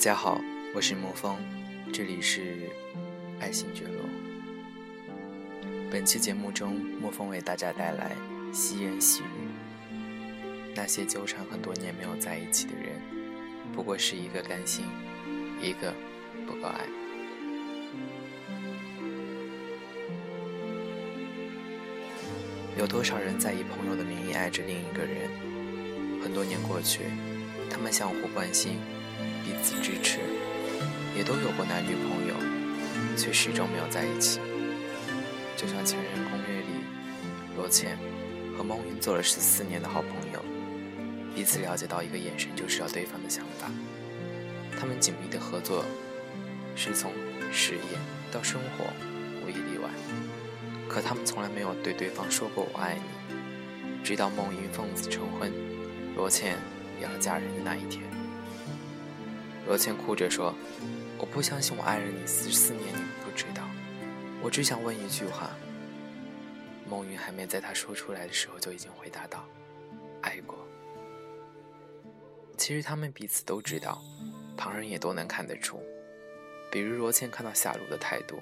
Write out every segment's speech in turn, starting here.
大家好，我是沐风，这里是爱新觉罗。本期节目中，沐风为大家带来细言细语。那些纠缠很多年没有在一起的人，不过是一个甘心，一个不够爱。有多少人在以朋友的名义爱着另一个人？很多年过去，他们相互关心。彼此支持，也都有过男女朋友，却始终没有在一起。就像《前任攻略》里，罗茜和孟云做了十四年的好朋友，彼此了解到一个眼神就知道对方的想法。他们紧密的合作，是从事业到生活无一例外。可他们从来没有对对方说过“我爱你”，直到孟云奉子成婚，罗茜也要嫁人的那一天。罗茜哭着说：“我不相信我爱了你四四年，你不知道。我只想问一句话。”孟云还没在他说出来的时候，就已经回答道：“爱过。”其实他们彼此都知道，旁人也都能看得出。比如罗茜看到夏露的态度，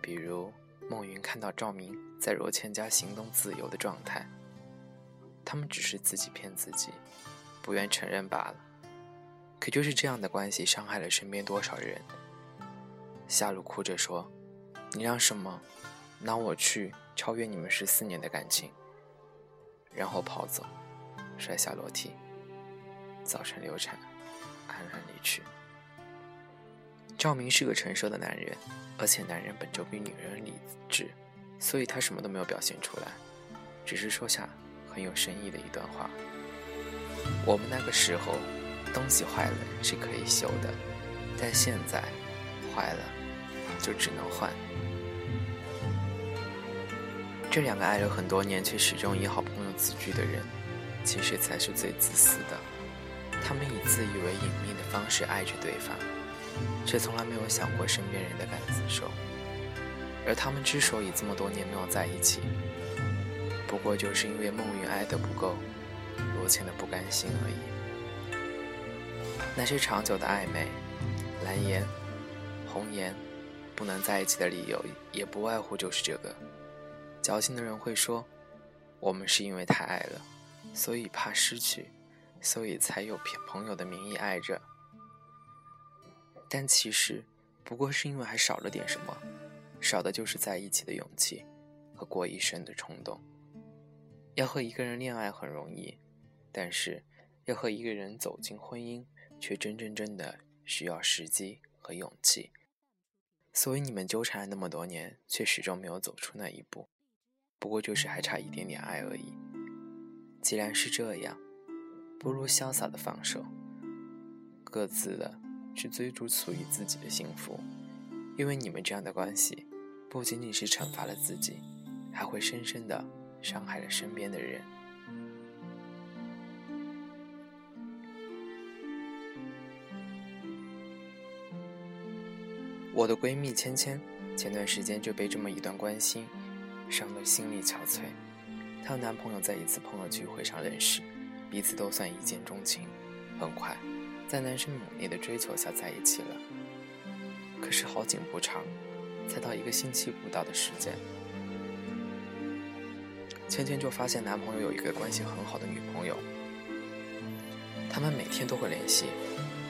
比如孟云看到赵明在罗茜家行动自由的状态。他们只是自己骗自己，不愿承认罢了。可就是这样的关系，伤害了身边多少人？夏露哭着说：“你让什么，拿我去超越你们十四年的感情？”然后跑走，摔下楼梯，早晨流产，安然离去。赵明是个成熟的男人，而且男人本就比女人理智，所以他什么都没有表现出来，只是说下很有深意的一段话：“我们那个时候。”东西坏了是可以修的，但现在坏了就只能换。这两个爱了很多年却始终以好朋友自居的人，其实才是最自私的。他们以自以为隐秘的方式爱着对方，却从来没有想过身边人的感受。而他们之所以这么多年没有在一起，不过就是因为孟云爱的不够，罗茜的不甘心而已。那些长久的暧昧，蓝颜、红颜，不能在一起的理由，也不外乎就是这个。矫情的人会说，我们是因为太爱了，所以怕失去，所以才有朋友的名义爱着。但其实，不过是因为还少了点什么，少的就是在一起的勇气和过一生的冲动。要和一个人恋爱很容易，但是要和一个人走进婚姻。却真真正的需要时机和勇气，所以你们纠缠了那么多年，却始终没有走出那一步，不过就是还差一点点爱而已。既然是这样，不如潇洒的放手，各自的去追逐属于自己的幸福，因为你们这样的关系，不仅仅是惩罚了自己，还会深深的伤害了身边的人。我的闺蜜芊芊，前段时间就被这么一段关心伤得心力憔悴。她和男朋友在一次朋友聚会上认识，彼此都算一见钟情，很快在男生猛烈的追求下在一起了。可是好景不长，才到一个星期不到的时间，芊芊就发现男朋友有一个关系很好的女朋友，他们每天都会联系，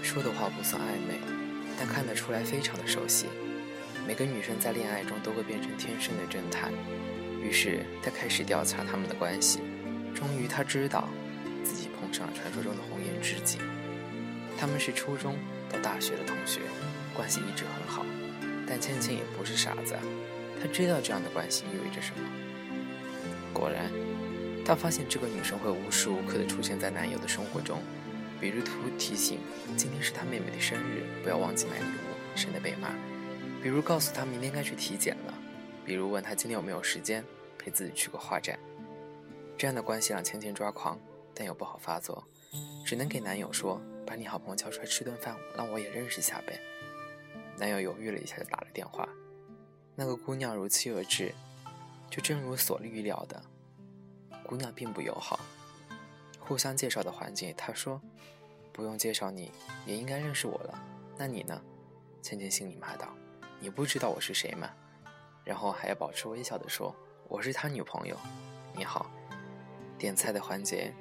说的话不算暧昧。但看得出来非常的熟悉，每个女生在恋爱中都会变成天生的侦探，于是她开始调查他们的关系。终于，她知道自己碰上了传说中的红颜知己。他们是初中到大学的同学，关系一直很好。但芊芊也不是傻子，她知道这样的关系意味着什么。果然，她发现这个女生会无时无刻地出现在男友的生活中。比如图提醒今天是他妹妹的生日，不要忘记买礼物，省得被骂。比如告诉他明天该去体检了。比如问他今天有没有时间陪自己去个画展。这样的关系让芊芊抓狂，但又不好发作，只能给男友说：“把你好朋友叫出来吃顿饭，让我也认识一下呗。”男友犹豫了一下，就打了电话。那个姑娘如期而至，就正如所预料的，姑娘并不友好。互相介绍的环境，他说：“不用介绍你，也应该认识我了。那你呢？倩倩心里骂道：“你不知道我是谁吗？”然后还要保持微笑的说：“我是他女朋友。”你好。点菜的环节，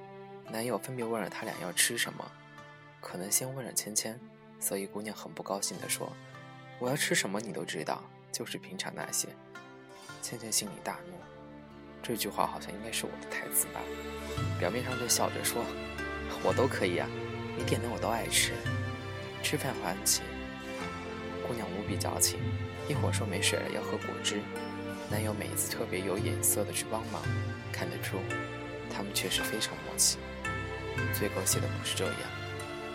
男友分别问了他俩要吃什么，可能先问了芊芊，所以姑娘很不高兴的说：“我要吃什么你都知道，就是平常那些。”芊芊心里大怒，这句话好像应该是我的台词吧？表面上就笑着说：“我都可以啊，你点的我都爱吃。”吃饭环节，姑娘无比矫情，一会儿说没水了要喝果汁，男友每一次特别有眼色的去帮忙，看得出。他们确实非常默契。最狗血的不是这样，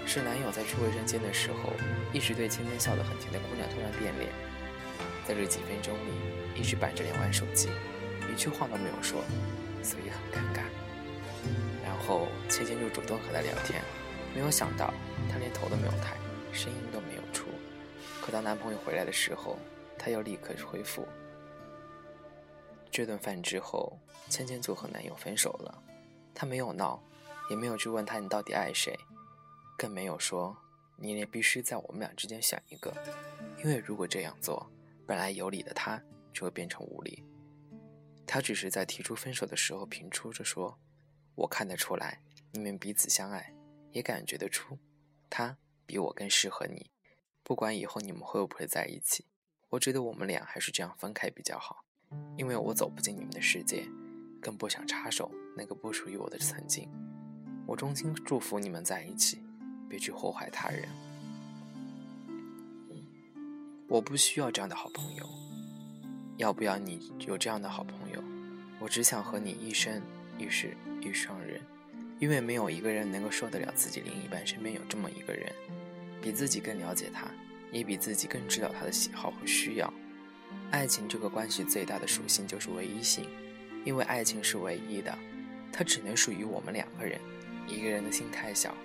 是男友在去卫生间的时候，一直对芊芊笑得很甜的姑娘突然变脸，在这几分钟里一直板着脸玩手机，一句话都没有说，所以很尴尬。然后芊芊就主动和他聊天，没有想到他连头都没有抬，声音都没有出。可当男朋友回来的时候，他又立刻恢复。这顿饭之后，芊芊就和男友分手了。他没有闹，也没有去问他你到底爱谁，更没有说你也必须在我们俩之间选一个，因为如果这样做，本来有理的他就会变成无理。他只是在提出分手的时候平出着说：“我看得出来你们彼此相爱，也感觉得出他比我更适合你。不管以后你们会不会在一起，我觉得我们俩还是这样分开比较好，因为我走不进你们的世界。”更不想插手那个不属于我的曾经。我衷心祝福你们在一起，别去祸害他人。我不需要这样的好朋友。要不要你有这样的好朋友？我只想和你一生一世一双人，因为没有一个人能够受得了自己另一半身边有这么一个人，比自己更了解他，也比自己更知道他的喜好和需要。爱情这个关系最大的属性就是唯一性。因为爱情是唯一的，它只能属于我们两个人。一个人的心太小，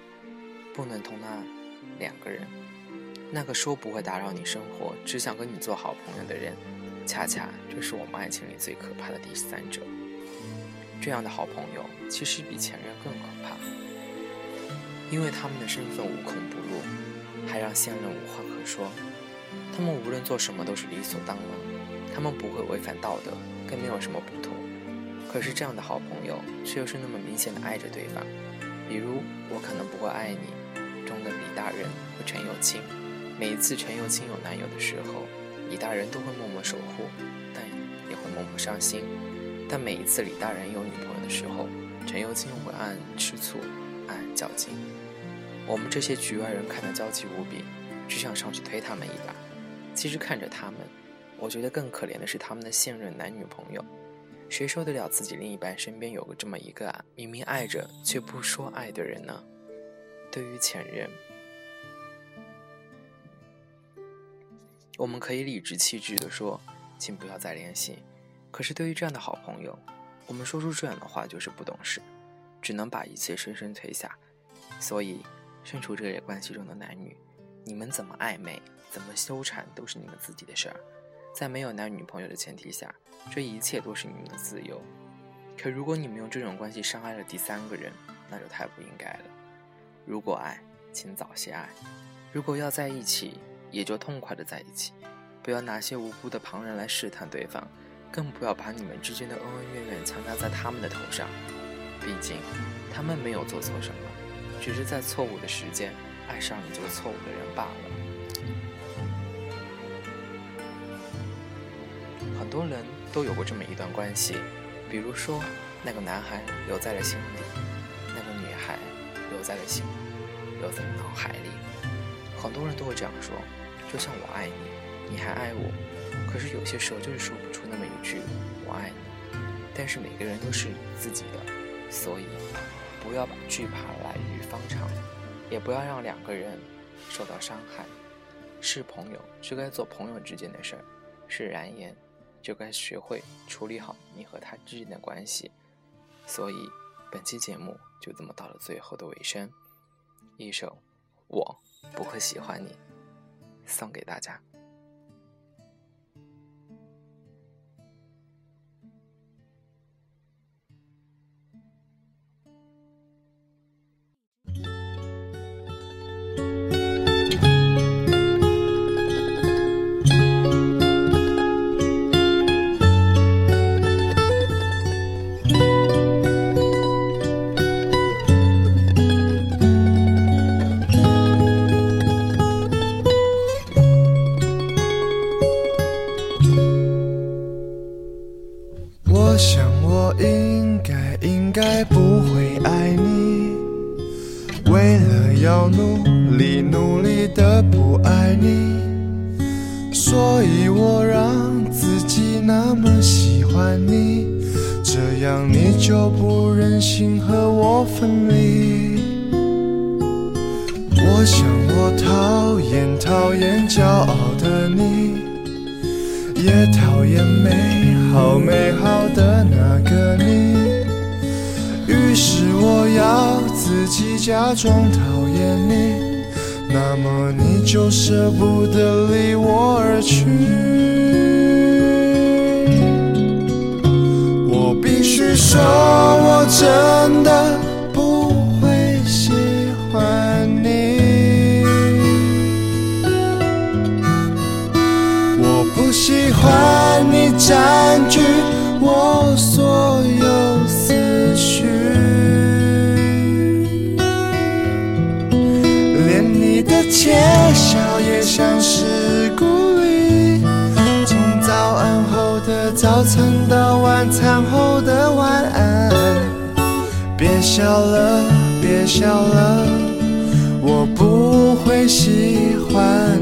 不能同那两个人。那个说不会打扰你生活，只想跟你做好朋友的人，恰恰就是我们爱情里最可怕的第三者。这样的好朋友，其实比前任更可怕，因为他们的身份无孔不入，还让现任无话可说。他们无论做什么都是理所当然，他们不会违反道德，更没有什么不妥。可是这样的好朋友，却又是那么明显的爱着对方。比如《我可能不会爱你》中的李大人和陈友清，每一次陈友清有男友的时候，李大人都会默默守护，但也会默默伤心。但每一次李大人有女朋友的时候，陈友清会暗暗吃醋，暗暗较劲。我们这些局外人看得焦急无比，只想上去推他们一把。其实看着他们，我觉得更可怜的是他们的现任男女朋友。谁受得了自己另一半身边有个这么一个啊，明明爱着却不说爱的人呢？对于前任，我们可以理直气壮地说，请不要再联系。可是对于这样的好朋友，我们说出这样的话就是不懂事，只能把一切深深推下。所以，身处这类关系中的男女，你们怎么暧昧，怎么纠缠，都是你们自己的事儿。在没有男女朋友的前提下，这一切都是你们的自由。可如果你们用这种关系伤害了第三个人，那就太不应该了。如果爱，请早些爱；如果要在一起，也就痛快的在一起，不要拿些无辜的旁人来试探对方，更不要把你们之间的恩恩怨怨强加在他们的头上。毕竟，他们没有做错什么，只是在错误的时间爱上你这个错误的人罢了。很多人都有过这么一段关系，比如说，那个男孩留在了心里，那个女孩留在了心，留在了脑海里。很多人都会这样说，就像我爱你，你还爱我。可是有些时候就是说不出那么一句我爱你。但是每个人都是自己的，所以不要把惧怕来于方长，也不要让两个人受到伤害。是朋友就该做朋友之间的事儿，是燃言。就该学会处理好你和他之间的关系，所以本期节目就这么到了最后的尾声。一首《我不会喜欢你》送给大家。样你就不忍心和我分离。我想我讨厌讨厌骄傲的你，也讨厌美好美好的那个你。于是我要自己假装讨厌你，那么你就舍不得离我而去。笑也像是鼓励。从早安后的早餐到晚餐后的晚安，别笑了，别笑了，我不会喜欢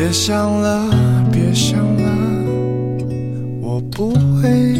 别想了，别想了，我不会